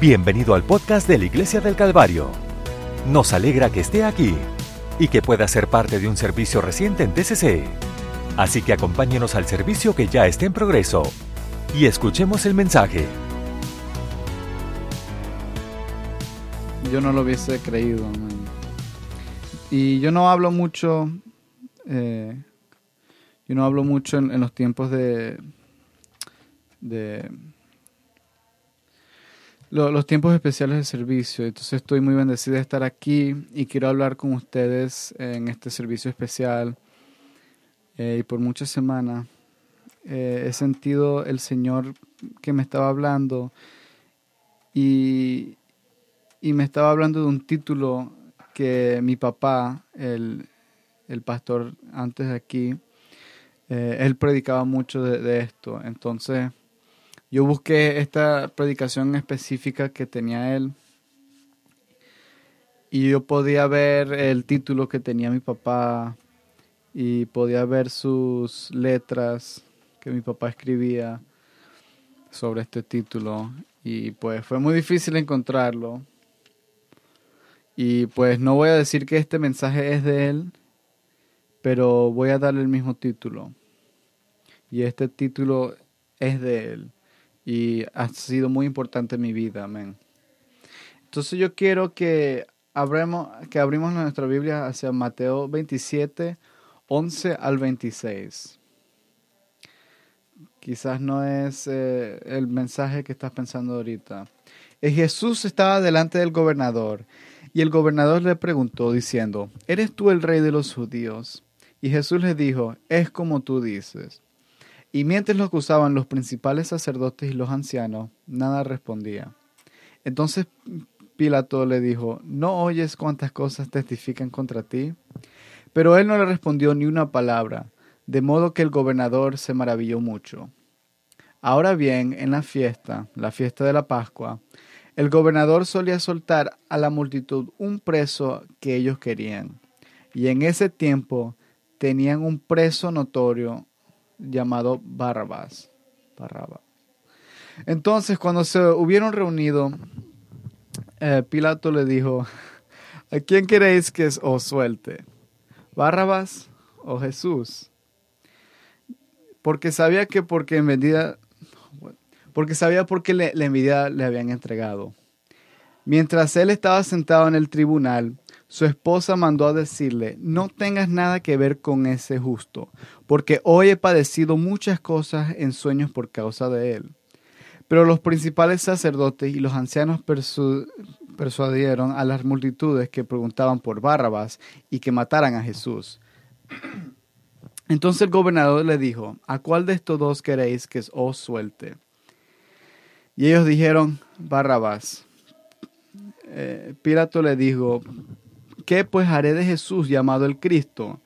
Bienvenido al podcast de la Iglesia del Calvario. Nos alegra que esté aquí y que pueda ser parte de un servicio reciente en TCC. Así que acompáñenos al servicio que ya está en progreso y escuchemos el mensaje. Yo no lo hubiese creído. Y yo no hablo mucho, eh, yo no hablo mucho en, los tiempos de lo- los tiempos especiales de servicio. Entonces estoy muy bendecida de estar aquí y quiero hablar con ustedes en este servicio especial. Eh, y por muchas semanas eh, he sentido el Señor que me estaba hablando y, y me estaba hablando de un título que mi papá, el, el pastor antes de aquí, eh, él predicaba mucho de, de esto. Entonces, yo busqué esta predicación específica que tenía él. Y yo podía ver el título que tenía mi papá. Y podía ver sus letras que mi papá escribía sobre este título. Y pues fue muy difícil encontrarlo. Y pues no voy a decir que este mensaje es de él pero voy a darle el mismo título. Y este título es de él y ha sido muy importante en mi vida, amén. Entonces yo quiero que abremos, que abrimos nuestra Biblia hacia Mateo 27, 11 al 26. Quizás no es eh, el mensaje que estás pensando ahorita. Eh, Jesús estaba delante del gobernador y el gobernador le preguntó diciendo, ¿eres tú el rey de los judíos? Y Jesús le dijo, es como tú dices. Y mientras lo acusaban los principales sacerdotes y los ancianos, nada respondía. Entonces Pilato le dijo, ¿no oyes cuántas cosas testifican contra ti? Pero él no le respondió ni una palabra, de modo que el gobernador se maravilló mucho. Ahora bien, en la fiesta, la fiesta de la Pascua, el gobernador solía soltar a la multitud un preso que ellos querían. Y en ese tiempo tenían un preso notorio llamado. Barrabás. Entonces, cuando se hubieron reunido, eh, Pilato le dijo, ¿a quién queréis que os suelte? ¿Barrabás o Jesús? Porque sabía que porque en medida, porque sabía por qué le, la envidia le habían entregado. Mientras él estaba sentado en el tribunal, su esposa mandó a decirle, no tengas nada que ver con ese justo, porque hoy he padecido muchas cosas en sueños por causa de él. Pero los principales sacerdotes y los ancianos persu persuadieron a las multitudes que preguntaban por Barrabás y que mataran a Jesús. Entonces el gobernador le dijo, ¿a cuál de estos dos queréis que os suelte? Y ellos dijeron, Barrabás. Eh, Pilato le dijo, ¿qué pues haré de Jesús llamado el Cristo?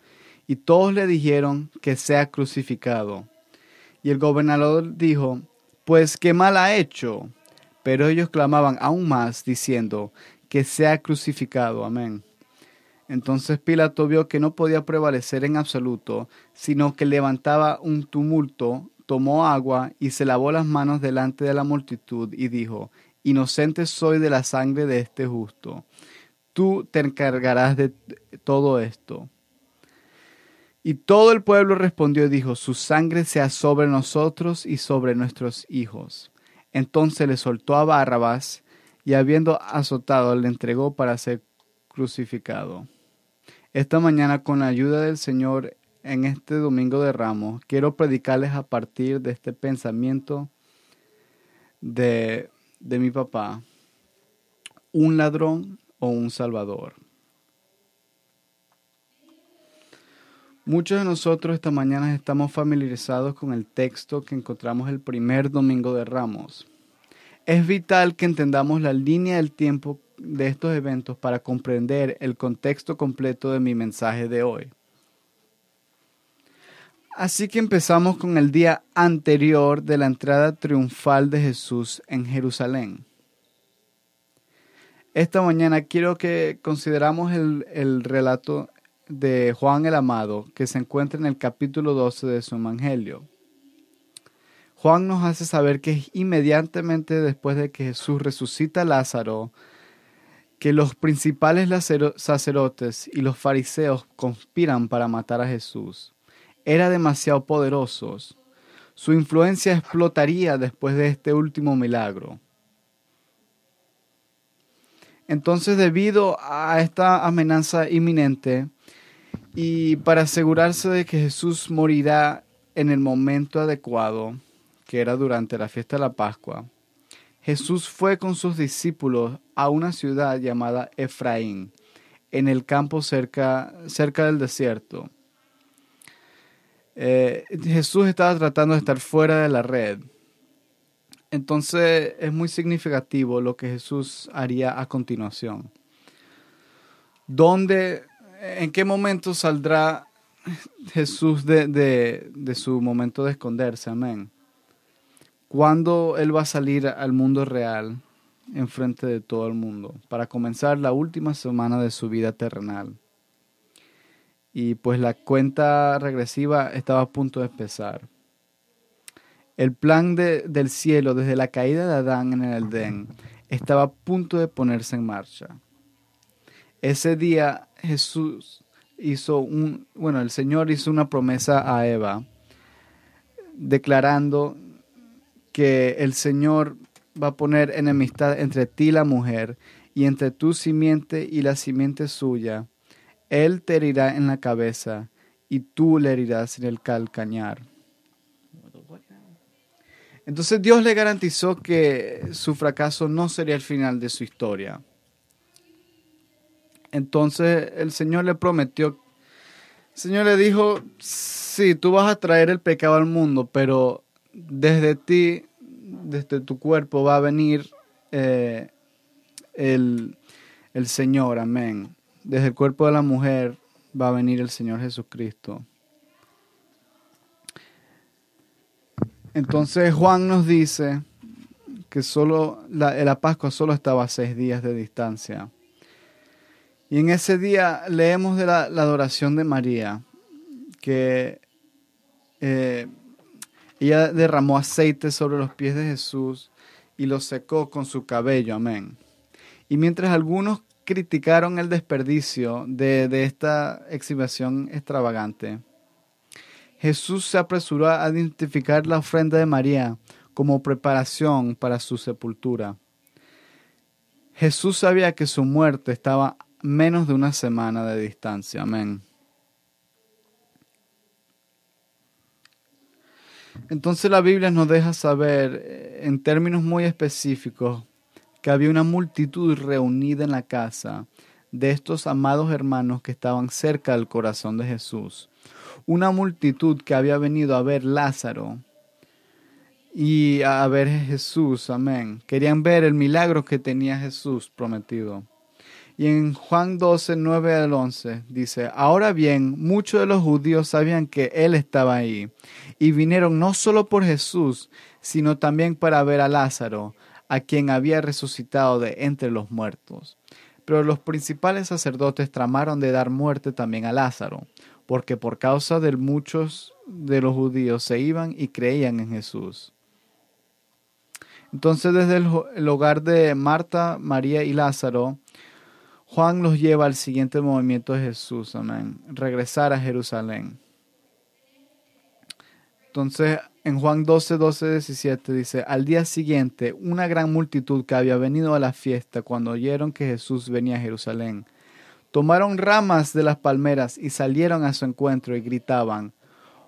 Y todos le dijeron que sea crucificado. Y el gobernador dijo, pues qué mal ha hecho. Pero ellos clamaban aún más, diciendo, que sea crucificado. Amén. Entonces Pilato vio que no podía prevalecer en absoluto, sino que levantaba un tumulto, tomó agua y se lavó las manos delante de la multitud y dijo, Inocente soy de la sangre de este justo. Tú te encargarás de todo esto. Y todo el pueblo respondió y dijo, Su sangre sea sobre nosotros y sobre nuestros hijos. Entonces le soltó a Barrabás y habiendo azotado le entregó para ser crucificado. Esta mañana con la ayuda del Señor en este domingo de Ramos quiero predicarles a partir de este pensamiento de, de mi papá, un ladrón o un salvador. Muchos de nosotros esta mañana estamos familiarizados con el texto que encontramos el primer domingo de Ramos. Es vital que entendamos la línea del tiempo de estos eventos para comprender el contexto completo de mi mensaje de hoy. Así que empezamos con el día anterior de la entrada triunfal de Jesús en Jerusalén. Esta mañana quiero que consideramos el, el relato de Juan el Amado que se encuentra en el capítulo 12 de su Evangelio. Juan nos hace saber que inmediatamente después de que Jesús resucita a Lázaro, que los principales sacerdotes y los fariseos conspiran para matar a Jesús. Era demasiado poderosos. Su influencia explotaría después de este último milagro. Entonces, debido a esta amenaza inminente y para asegurarse de que Jesús morirá en el momento adecuado, que era durante la fiesta de la Pascua, Jesús fue con sus discípulos a una ciudad llamada Efraín, en el campo cerca, cerca del desierto. Eh, Jesús estaba tratando de estar fuera de la red. Entonces es muy significativo lo que Jesús haría a continuación. ¿Dónde, en qué momento saldrá Jesús de, de su momento de esconderse? Amén. ¿Cuándo Él va a salir al mundo real en frente de todo el mundo para comenzar la última semana de su vida terrenal? Y pues la cuenta regresiva estaba a punto de empezar. El plan del cielo desde la caída de Adán en el Edén estaba a punto de ponerse en marcha. Ese día Jesús hizo un, bueno, el Señor hizo una promesa a Eva, declarando que el Señor va a poner enemistad entre ti y la mujer, y entre tu simiente y la simiente suya. Él te herirá en la cabeza, y tú le herirás en el calcañar. Entonces Dios le garantizó que su fracaso no sería el final de su historia. Entonces el Señor le prometió, el Señor le dijo, sí, tú vas a traer el pecado al mundo, pero desde ti, desde tu cuerpo va a venir eh, el, el Señor, amén. Desde el cuerpo de la mujer va a venir el Señor Jesucristo. Entonces Juan nos dice que solo la, la, Pascua solo estaba a seis días de distancia. Y en ese día leemos de la, adoración de María, que eh, ella derramó aceite sobre los pies de Jesús y los secó con su cabello. Amén. Y mientras algunos criticaron el desperdicio de, de esta exhibición extravagante, Jesús se apresuró a identificar la ofrenda de María como preparación para su sepultura. Jesús sabía que su muerte estaba menos de una semana de distancia. Amén. Entonces la Biblia nos deja saber eh, en términos muy específicos que había una multitud reunida en la casa de estos amados hermanos que estaban cerca del corazón de Jesús. Una multitud que había venido a ver Lázaro y a ver Jesús, amén. Querían ver el milagro que tenía Jesús prometido. Y en Juan 12, 9 al 11 dice, ahora bien, muchos de los judíos sabían que Él estaba ahí y vinieron no solo por Jesús, sino también para ver a Lázaro, a quien había resucitado de entre los muertos. Pero los principales sacerdotes tramaron de dar muerte también a Lázaro, porque por causa de muchos de los judíos se iban y creían en Jesús. Entonces desde el hogar de Marta, María y Lázaro, Juan los lleva al siguiente movimiento de Jesús, amén, regresar a Jerusalén. Entonces, en Juan 12, 12, 17 dice, al día siguiente, una gran multitud que había venido a la fiesta cuando oyeron que Jesús venía a Jerusalén, tomaron ramas de las palmeras y salieron a su encuentro y gritaban,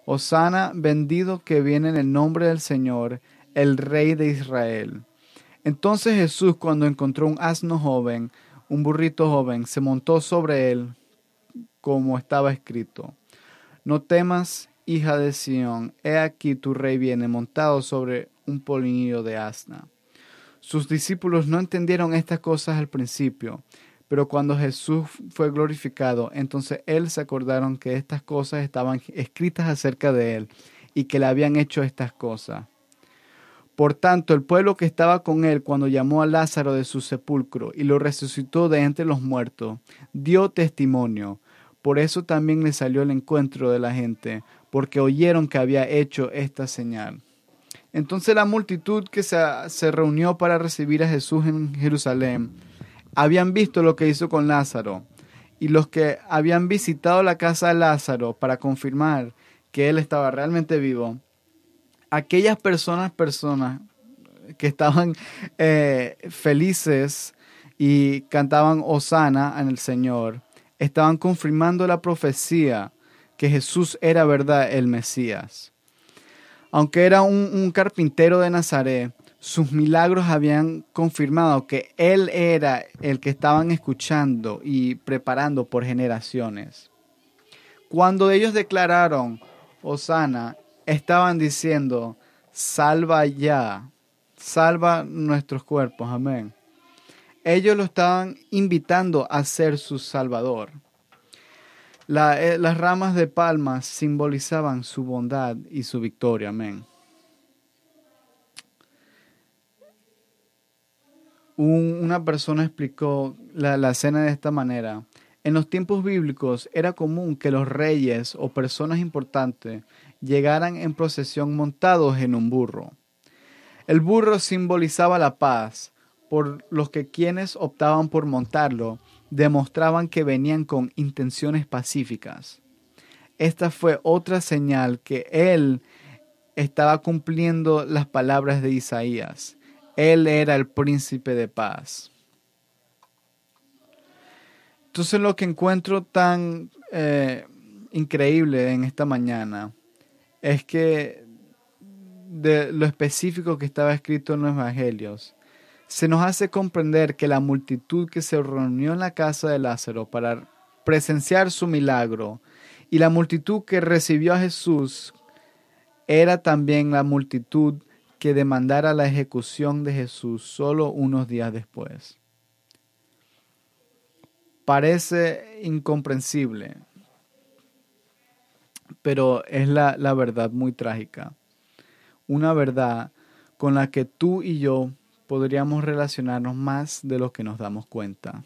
Osana, bendito que viene en el nombre del Señor, el Rey de Israel. Entonces Jesús, cuando encontró un asno joven, un burrito joven, se montó sobre él, como estaba escrito. No temas, hija de Sión, he aquí tu rey viene montado sobre un polinillo de asna. Sus discípulos no entendieron estas cosas al principio, pero cuando Jesús fue glorificado, entonces él se acordaron que estas cosas estaban escritas acerca de él y que le habían hecho estas cosas. Por tanto, el pueblo que estaba con él cuando llamó a Lázaro de su sepulcro y lo resucitó de entre los muertos, dio testimonio. Por eso también le salió el encuentro de la gente, porque oyeron que había hecho esta señal. Entonces la multitud que se, se reunió para recibir a Jesús en Jerusalén habían visto lo que hizo con Lázaro y los que habían visitado la casa de Lázaro para confirmar que él estaba realmente vivo, aquellas personas, personas que estaban eh, felices y cantaban Osana en el Señor, estaban confirmando la profecía que Jesús era verdad el Mesías. Aunque era un, un carpintero de Nazaret, sus milagros habían confirmado que Él era el que estaban escuchando y preparando por generaciones. Cuando ellos declararon, Osana, estaban diciendo, salva ya, salva nuestros cuerpos, amén. Ellos lo estaban invitando a ser su salvador. Eh, las ramas de palmas simbolizaban su bondad y su victoria, amén. Una persona explicó la, la escena de esta manera. En los tiempos bíblicos era común que los reyes o personas importantes llegaran en procesión montados en un burro. El burro simbolizaba la paz, por los que quienes optaban por montarlo demostraban que venían con intenciones pacíficas. Esta fue otra señal que él estaba cumpliendo las palabras de Isaías. Él era el príncipe de paz. Entonces lo que encuentro tan eh, increíble en esta mañana es que de lo específico que estaba escrito en los evangelios, se nos hace comprender que la multitud que se reunió en la casa de Lázaro para presenciar su milagro y la multitud que recibió a Jesús era también la multitud que demandara la ejecución de Jesús solo unos días después. Parece incomprensible, pero es la, la verdad muy trágica. Una verdad con la que tú y yo podríamos relacionarnos más de lo que nos damos cuenta.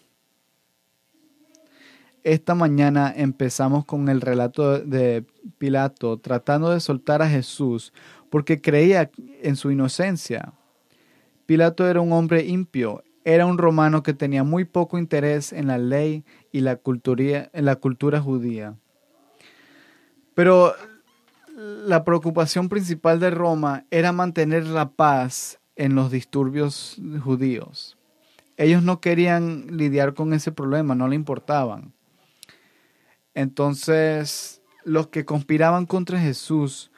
Esta mañana empezamos con el relato de Pilato tratando de soltar a Jesús porque creía en su inocencia. Pilato era un hombre impio, era un romano que tenía muy poco interés en la ley y en la cultura judía. Pero la preocupación principal de Roma era mantener la paz en los disturbios judíos. Ellos no querían lidiar con ese problema, no le importaban. Entonces, los que conspiraban contra Jesús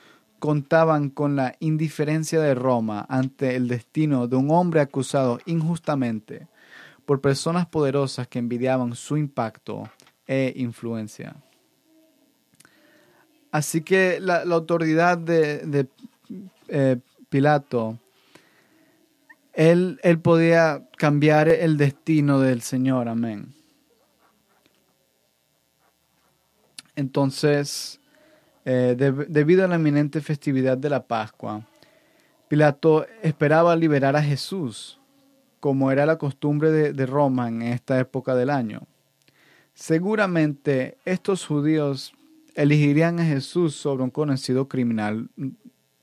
contaban con la indiferencia de Roma ante el destino de un hombre acusado injustamente por personas poderosas que envidiaban su impacto e influencia. Así que la, autoridad de, eh, Pilato él, podía cambiar el destino del Señor, amén. Entonces, eh, debido a la eminente festividad de la Pascua, Pilato esperaba liberar a Jesús, como era la costumbre de, Roma en esta época del año. Seguramente estos judíos elegirían a Jesús sobre un conocido criminal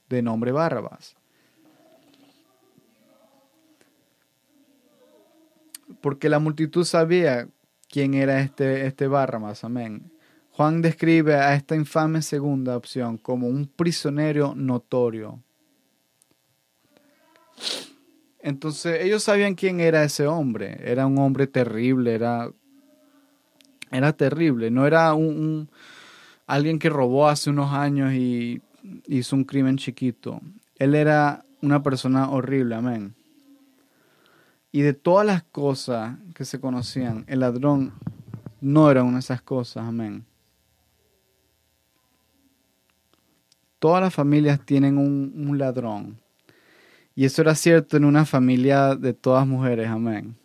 de nombre Barrabás. porque la multitud sabía quién era este, este amén. Juan describe a esta infame segunda opción como un prisionero notorio. Entonces ellos sabían quién era ese hombre. Era un hombre terrible, era, era terrible. No era un, alguien que robó hace unos años y hizo un crimen chiquito. Él era una persona horrible, amén. Y de todas las cosas que se conocían, el ladrón no era una de esas cosas, amén. Todas las familias tienen un, ladrón. Y eso era cierto en una familia de todas mujeres, amén.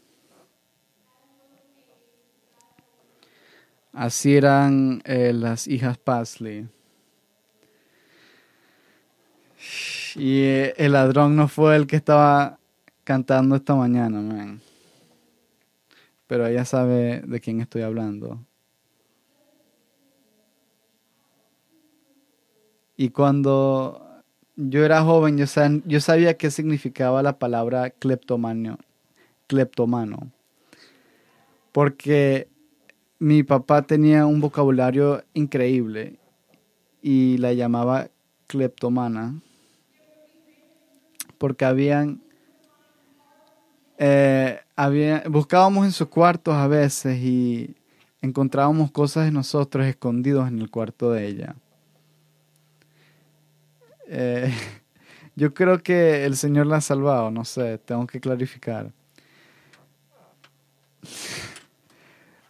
Así eran eh, las hijas Pasley. Y eh, el ladrón no fue el que estaba cantando esta mañana, man. Pero ella sabe de quién estoy hablando. Y cuando yo era joven, yo, sabía qué significaba la palabra cleptomano, cleptomano. Porque mi papá tenía un vocabulario increíble y la llamaba cleptomana. Porque habían, eh, buscábamos en sus cuartos a veces y encontrábamos cosas de nosotros escondidos en el cuarto de ella. Eh, yo creo que el Señor la ha salvado, no sé, tengo que clarificar.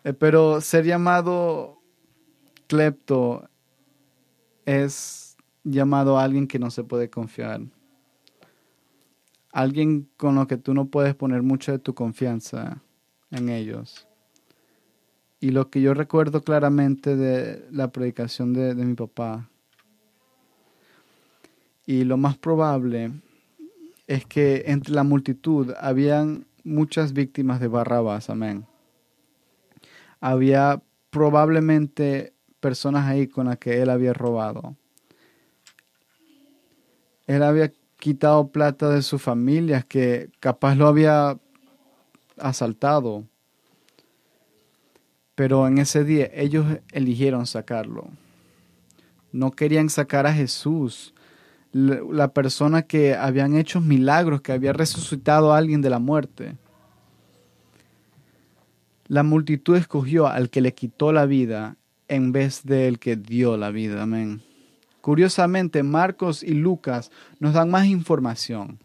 Eh, pero ser llamado clepto es llamado a alguien que no se puede confiar. Alguien con lo que tú no puedes poner mucha de tu confianza en ellos. Y lo que yo recuerdo claramente de la predicación de, de mi papá y lo más probable es que entre la multitud habían muchas víctimas de Barrabás, amén. Había probablemente personas ahí con las que él había robado. Él había quitado plata de sus familias que capaz lo había asaltado. Pero en ese día ellos eligieron sacarlo. No querían sacar a Jesús la persona que habían hecho milagros, que había resucitado a alguien de la muerte. La multitud escogió al que le quitó la vida en vez del que dio la vida. Amén. Curiosamente, Marcos y Lucas nos dan más información,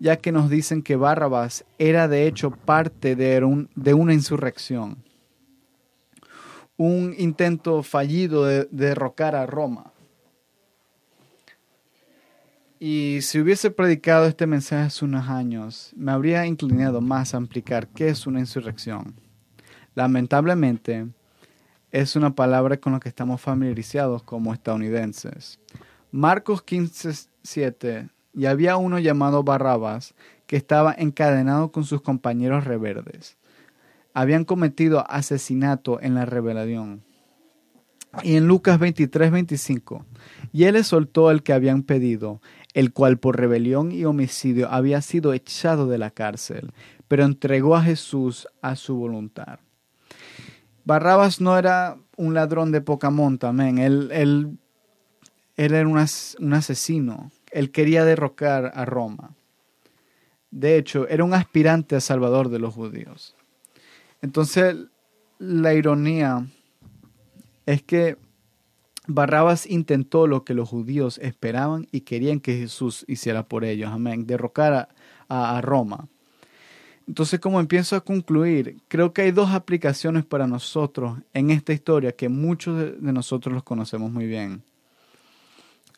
ya que nos dicen que Barrabás era de hecho parte de, de una insurrección, un intento fallido de derrocar a Roma. Y si hubiese predicado este mensaje hace unos años, me habría inclinado más a explicar qué es una insurrección. Lamentablemente, es una palabra con la que estamos familiarizados como estadounidenses. Marcos 15:7 y había uno llamado Barrabas que estaba encadenado con sus compañeros rebeldes. Habían cometido asesinato en la rebelión. Y en Lucas 23:25, y él les soltó el que habían pedido, el cual por rebelión y homicidio había sido echado de la cárcel, pero entregó a Jesús a su voluntad. Barrabas no era un ladrón de poca monta, amén. Él, él, era un, un asesino. Él quería derrocar a Roma. De hecho, era un aspirante a salvador de los judíos. Entonces, la ironía es que Barrabas intentó lo que los judíos esperaban y querían que Jesús hiciera por ellos, amén, derrocar a, Roma. Entonces, como empiezo a concluir, creo que hay dos aplicaciones para nosotros en esta historia que muchos de, nosotros los conocemos muy bien.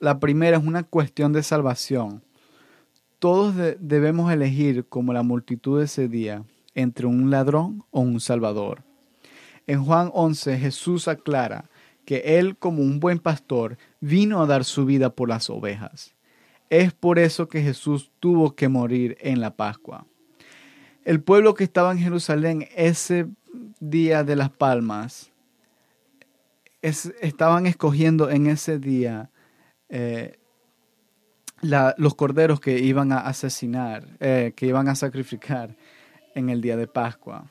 La primera es una cuestión de salvación. Todos debemos elegir, como la multitud ese día, entre un ladrón o un salvador. En Juan 11 Jesús aclara, que Él como un buen pastor vino a dar su vida por las ovejas. Es por eso que Jesús tuvo que morir en la Pascua. El pueblo que estaba en Jerusalén ese día de las palmas, estaban escogiendo en ese día eh, los corderos que iban a asesinar, eh, que iban a sacrificar en el día de Pascua.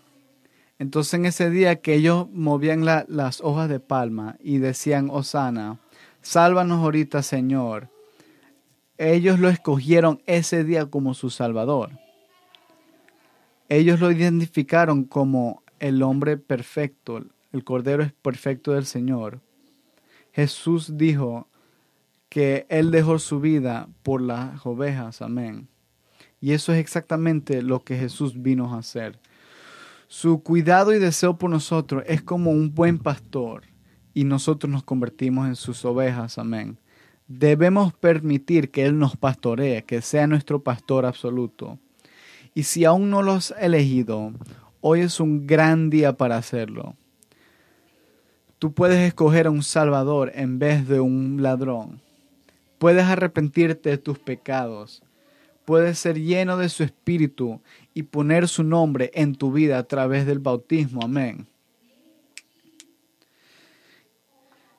Entonces en ese día que ellos movían las hojas de palma y decían, Osana, sálvanos ahorita Señor, ellos lo escogieron ese día como su Salvador. Ellos lo identificaron como el hombre perfecto, el Cordero es perfecto del Señor. Jesús dijo que Él dejó su vida por las ovejas, amén. Y eso es exactamente lo que Jesús vino a hacer. Su cuidado y deseo por nosotros es como un buen pastor y nosotros nos convertimos en sus ovejas. Amén. Debemos permitir que Él nos pastoree, que sea nuestro pastor absoluto. Y si aún no lo has elegido, hoy es un gran día para hacerlo. Tú puedes escoger a un Salvador en vez de un ladrón. Puedes arrepentirte de tus pecados puedes ser lleno de su espíritu y poner su nombre en tu vida a través del bautismo. Amén.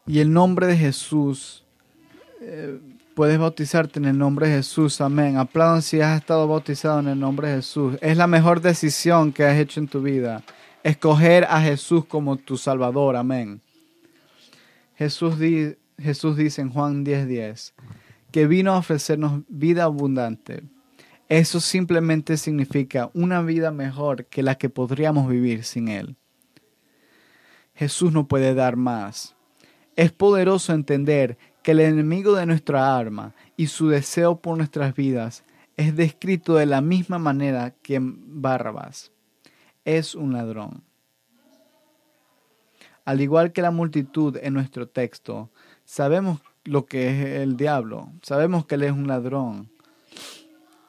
Y el nombre de Jesús eh, puedes bautizarte en el nombre de Jesús. Amén. Aplaudan si has estado bautizado en el nombre de Jesús. Es la mejor decisión que has hecho en tu vida. Escoger a Jesús como tu Salvador. Amén. Jesús, Jesús dice en Juan 10:10 10, que vino a ofrecernos vida abundante. Eso simplemente significa una vida mejor que la que podríamos vivir sin Él. Jesús no puede dar más. Es poderoso entender que el enemigo de nuestra arma y su deseo por nuestras vidas es descrito de la misma manera que Barrabás. Es un ladrón. Al igual que la multitud en nuestro texto, sabemos lo que es el diablo, sabemos que él es un ladrón.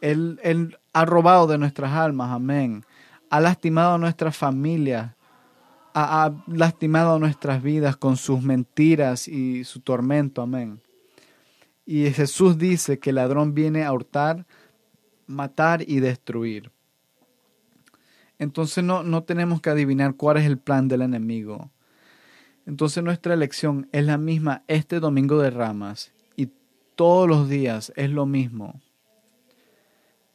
Él, él ha robado de nuestras almas, amén. Ha lastimado a nuestras familias, ha, lastimado nuestras vidas con sus mentiras y su tormento. Amén. Y Jesús dice que el ladrón viene a hurtar, matar y destruir. Entonces no, no tenemos que adivinar cuál es el plan del enemigo. Entonces nuestra elección es la misma este domingo de ramas y todos los días es lo mismo.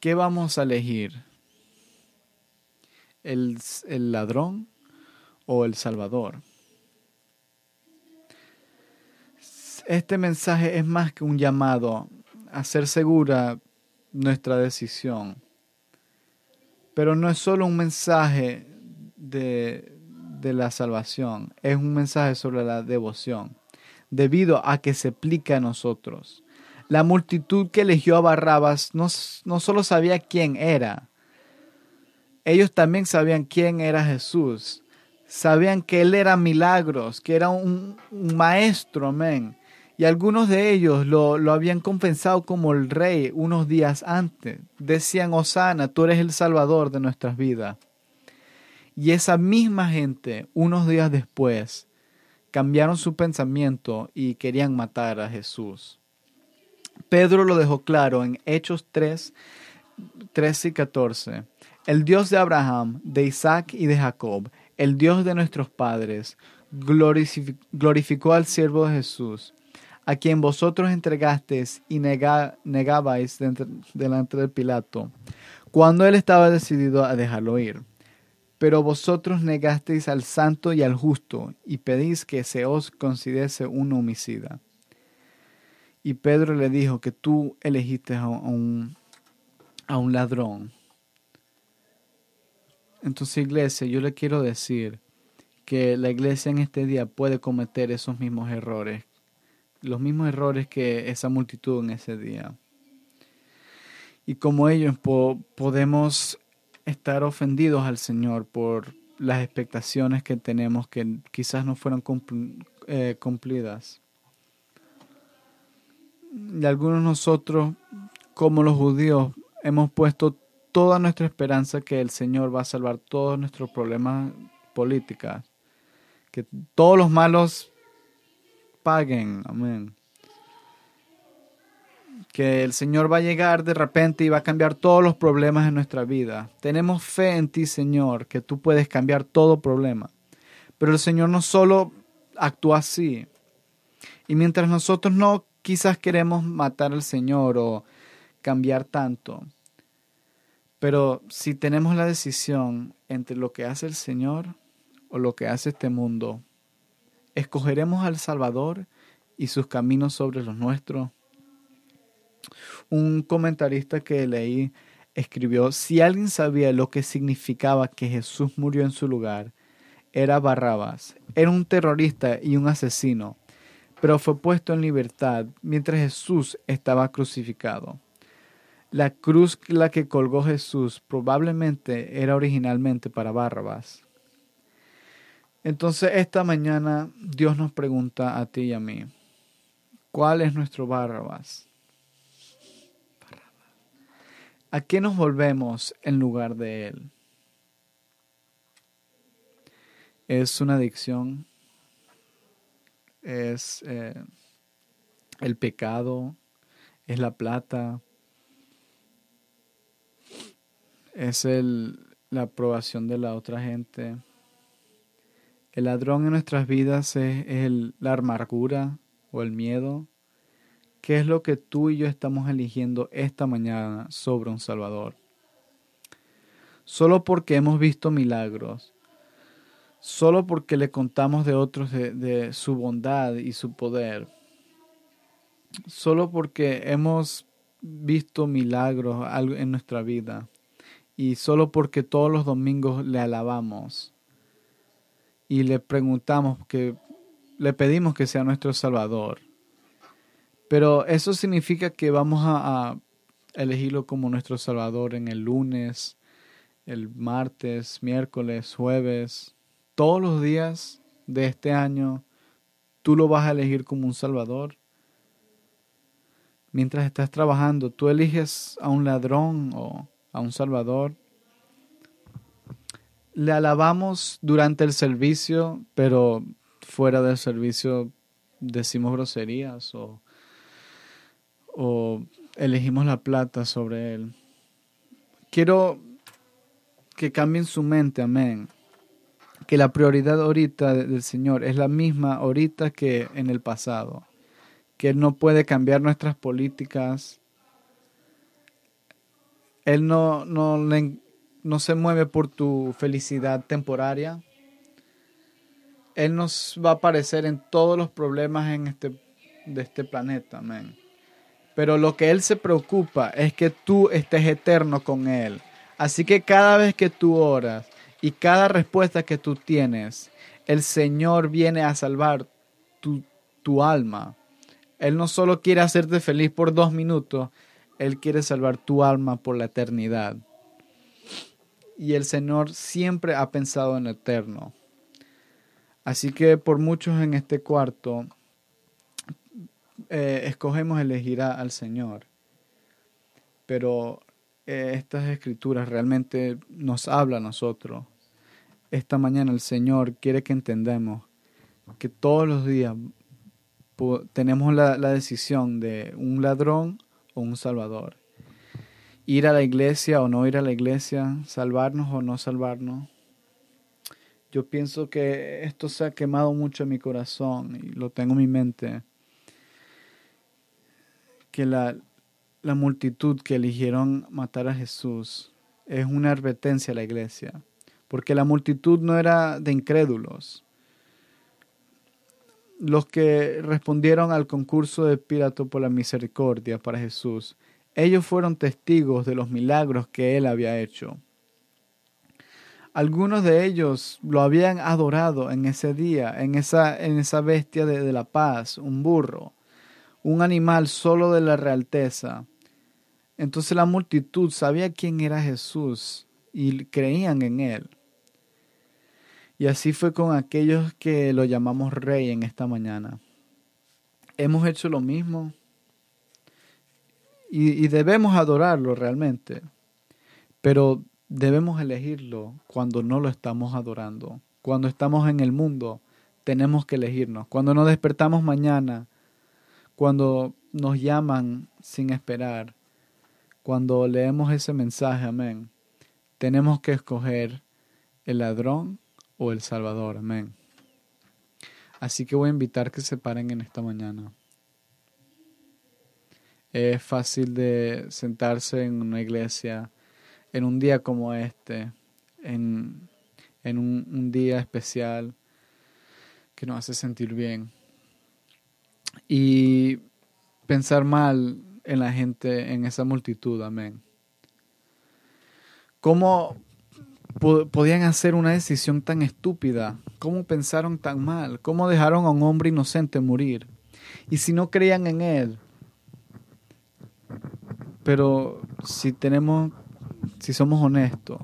¿Qué vamos a elegir? ¿El, el ladrón o el Salvador. Este mensaje es más que un llamado a hacer segura nuestra decisión. Pero no es solo un mensaje de, de la salvación, es un mensaje sobre la devoción, debido a que se aplica a nosotros. La multitud que eligió a Barrabas no, no solo sabía quién era, ellos también sabían quién era Jesús sabían que él era milagros, que era un, maestro, amén. Y algunos de ellos lo, lo, habían compensado como el rey unos días antes. Decían, Osana, tú eres el salvador de nuestras vidas. Y esa misma gente, unos días después, cambiaron su pensamiento y querían matar a Jesús. Pedro lo dejó claro en Hechos 3, 13 y 14. El Dios de Abraham, de Isaac y de Jacob, el Dios de nuestros padres, glorificó al siervo de Jesús, a quien vosotros entregasteis y negabais delante de Pilato, cuando él estaba decidido a dejarlo ir. Pero vosotros negasteis al santo y al justo, y pedís que se os considere un homicida. Y Pedro le dijo que tú elegiste a un, a un ladrón entonces, iglesia, yo le quiero decir que la iglesia en este día puede cometer esos mismos errores, los mismos errores que esa multitud en ese día. Y como ellos podemos estar ofendidos al Señor por las expectaciones que tenemos que quizás no fueron eh, cumplidas. Y algunos de nosotros, como los judíos, hemos puesto toda nuestra esperanza que el Señor va a salvar todos nuestros problemas políticos, que todos los malos paguen, amén. Que el Señor va a llegar de repente y va a cambiar todos los problemas en nuestra vida. Tenemos fe en ti, Señor, que tú puedes cambiar todo problema. Pero el Señor no solo actúa así. Y mientras nosotros no quizás queremos matar al Señor o cambiar tanto, pero si tenemos la decisión entre lo que hace el Señor o lo que hace este mundo, escogeremos al Salvador y sus caminos sobre los nuestros. Un comentarista que leí escribió, si alguien sabía lo que significaba que Jesús murió en su lugar, era Barrabás. Era un terrorista y un asesino, pero fue puesto en libertad mientras Jesús estaba crucificado. La cruz la que colgó Jesús probablemente era originalmente para Barrabás. Entonces esta mañana Dios nos pregunta a ti y a mí, ¿cuál es nuestro Barrabás? ¿A qué nos volvemos en lugar de Él? ¿Es una adicción? ¿Es eh, el pecado? ¿Es la plata? es el, la aprobación de la otra gente. El ladrón en nuestras vidas es, el, la amargura o el miedo ¿Qué es lo que tú y yo estamos eligiendo esta mañana sobre un Salvador? Solo porque hemos visto milagros, solo porque le contamos de otros de, de su bondad y su poder, solo porque hemos visto milagros en nuestra vida. Y solo porque todos los domingos le alabamos. Y le preguntamos que le pedimos que sea nuestro Salvador. Pero eso significa que vamos a, elegirlo como nuestro Salvador en el lunes, el martes, miércoles, jueves, todos los días de este año, tú lo vas a elegir como un Salvador. Mientras estás trabajando, tú eliges a un ladrón o a un Salvador le alabamos durante el servicio, pero fuera del servicio decimos groserías o, o elegimos la plata sobre él. Quiero que cambien su mente, amén. Que la prioridad ahorita del Señor es la misma ahorita que en el pasado. Que Él no puede cambiar nuestras políticas. Él no, no no se mueve por tu felicidad temporaria. Él nos va a aparecer en todos los problemas en este, de este planeta, amén. Pero lo que Él se preocupa es que tú estés eterno con Él. Así que cada vez que tú oras y cada respuesta que tú tienes, el Señor viene a salvar tu, alma. Él no solo quiere hacerte feliz por dos minutos, Él quiere salvar tu alma por la eternidad y el Señor siempre ha pensado en eterno. Así que por muchos en este cuarto eh, escogemos elegir al Señor. Pero eh, estas escrituras realmente nos hablan a nosotros. Esta mañana el Señor quiere que entendamos que todos los días tenemos la decisión de un ladrón o un salvador ir a la iglesia o no ir a la iglesia, salvarnos o no salvarnos. Yo pienso que esto se ha quemado mucho en mi corazón y lo tengo en mi mente. Que la, la multitud que eligieron matar a Jesús es una advertencia a la iglesia. Porque la multitud no era de incrédulos. Los que respondieron al concurso de Pilato por la misericordia para Jesús ellos fueron testigos de los milagros que él había hecho. Algunos de ellos lo habían adorado en ese día, en esa, en esa bestia de, de la paz, un burro, un animal solo de la realteza. Entonces la multitud sabía quién era Jesús y creían en él. Y así fue con aquellos que lo llamamos rey en esta mañana. Hemos hecho lo mismo y, debemos adorarlo realmente, pero debemos elegirlo cuando no lo estamos adorando. Cuando estamos en el mundo, tenemos que elegirnos. Cuando nos despertamos mañana, cuando nos llaman sin esperar, cuando leemos ese mensaje, amén, tenemos que escoger el ladrón o el salvador, amén. Así que voy a invitar que se paren en esta mañana. Es fácil de sentarse en una iglesia en un día como este, en, un, día especial que nos hace sentir bien. Y pensar mal en la gente, en esa multitud, amén. ¿Cómo podían hacer una decisión tan estúpida? ¿Cómo pensaron tan mal? ¿Cómo dejaron a un hombre inocente morir? Y si no creían en él, pero si tenemos, si somos honestos,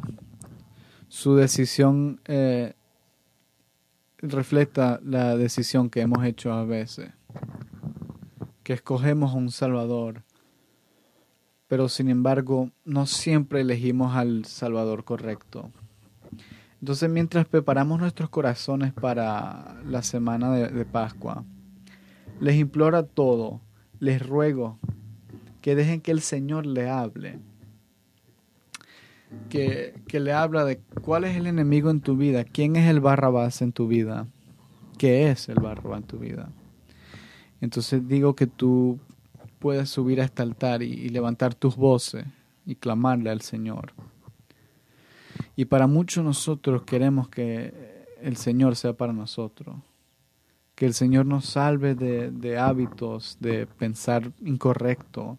su decisión eh, refleja la decisión que hemos hecho a veces, que escogemos un Salvador, pero sin embargo no siempre elegimos al Salvador correcto. Entonces mientras preparamos nuestros corazones para la semana de, Pascua, les imploro a todos, les ruego que dejen que el Señor le hable. Que, que, le habla de cuál es el enemigo en tu vida, quién es el barrabás en tu vida, qué es el barrabás en tu vida. Entonces digo que tú puedas subir a este altar y, levantar tus voces y clamarle al Señor. Y para muchos nosotros queremos que el Señor sea para nosotros. Que el Señor nos salve de, de hábitos, de pensar incorrecto,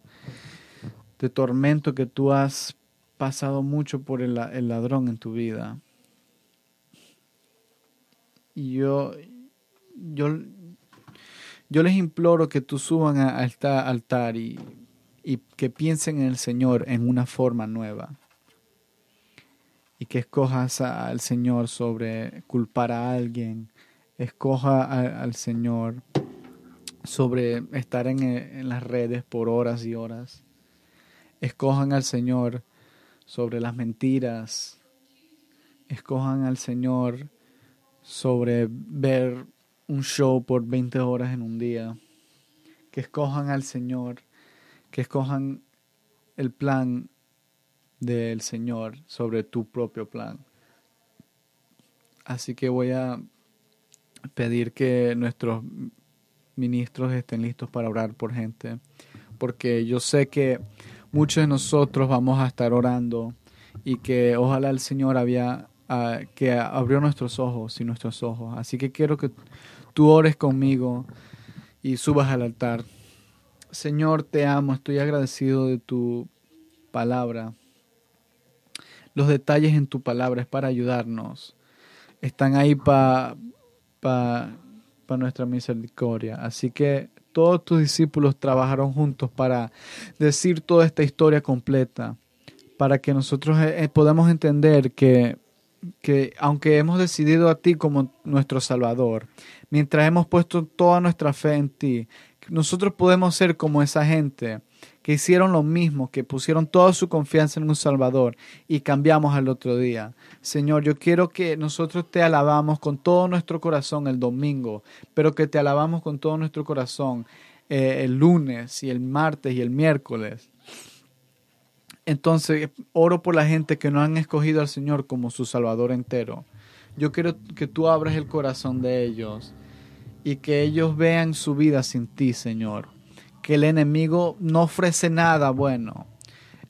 de tormento que tú has pasado mucho por el, el ladrón en tu vida. Y yo, yo, yo les imploro que tú suban a, a este altar y, que piensen en el Señor en una forma nueva. Y que escojas al Señor sobre culpar a alguien. Escoja al Señor sobre estar en, en las redes por horas y horas. Escojan al Señor sobre las mentiras. Escojan al Señor sobre ver un show por 20 horas en un día. Que escojan al Señor que escojan el plan del Señor sobre tu propio plan. Así que voy a pedir que nuestros ministros estén listos para orar por gente, porque yo sé que muchos de nosotros vamos a estar orando y que ojalá el Señor había ah, que abrió nuestros ojos y nuestros ojos. Así que quiero que tú ores conmigo y subas al altar. Señor, te amo, estoy agradecido de tu palabra. Los detalles en tu palabra es para ayudarnos. Están ahí para pa, nuestra misericordia. Así que todos tus discípulos trabajaron juntos para decir toda esta historia completa, para que nosotros eh, podamos entender que, que aunque hemos decidido a ti como nuestro Salvador, mientras hemos puesto toda nuestra fe en ti, nosotros podemos ser como esa gente que hicieron lo mismo, que pusieron toda su confianza en un Salvador y cambiamos al otro día. Señor, yo quiero que nosotros te alabamos con todo nuestro corazón el domingo, pero que te alabamos con todo nuestro corazón eh, el lunes y el martes y el miércoles. Entonces, oro por la gente que no han escogido al Señor como su Salvador entero. Yo quiero que tú abras el corazón de ellos y que ellos vean su vida sin ti, Señor. Que el enemigo no ofrece nada bueno.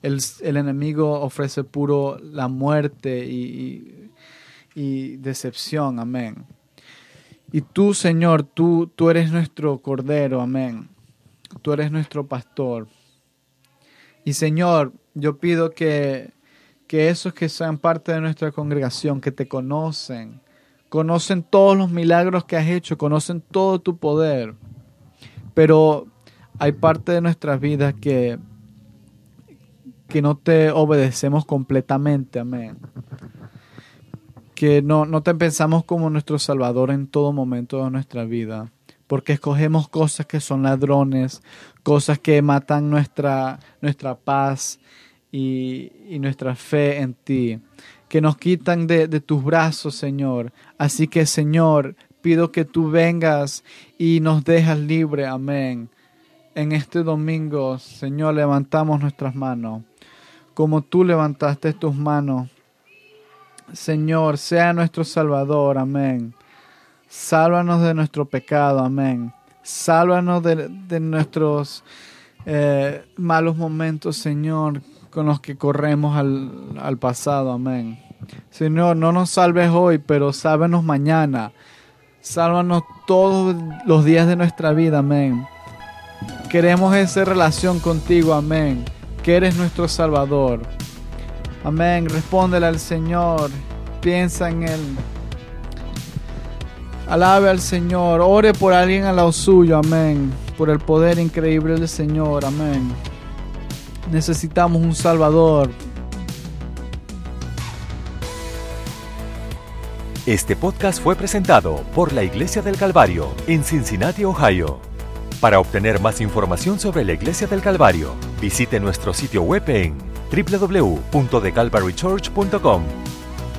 El, el enemigo ofrece puro la muerte y, y, y, decepción, amén. Y tú, Señor, tú, tú eres nuestro cordero, amén. Tú eres nuestro pastor. Y Señor, yo pido que, que esos que sean parte de nuestra congregación, que te conocen, conocen todos los milagros que has hecho, conocen todo tu poder, pero hay parte de nuestras vidas que, que no te obedecemos completamente, amén. Que no, no te pensamos como nuestro Salvador en todo momento de nuestra vida, porque escogemos cosas que son ladrones, cosas que matan nuestra, nuestra paz y, y nuestra fe en ti que nos quitan de, de, tus brazos, Señor. Así que, Señor, pido que tú vengas y nos dejas libre. Amén. En este domingo, Señor, levantamos nuestras manos. Como tú levantaste tus manos. Señor, sea nuestro Salvador. Amén. Sálvanos de nuestro pecado. Amén. Sálvanos de, de nuestros eh, malos momentos, Señor, con los que corremos al, al, pasado. Amén. Señor, no nos salves hoy, pero sábenos mañana. Sálvanos todos los días de nuestra vida. Amén. Queremos esa relación contigo. Amén. Que eres nuestro Salvador. Amén. Respóndele al Señor. Piensa en Él. Alabe al Señor. Ore por alguien al lado suyo. Amén. Por el poder increíble del Señor. Amén. Necesitamos un Salvador. Este podcast fue presentado por la Iglesia del Calvario en Cincinnati, Ohio. Para obtener más información sobre la Iglesia del Calvario, visite nuestro sitio web en www.thecalvarychurch.com.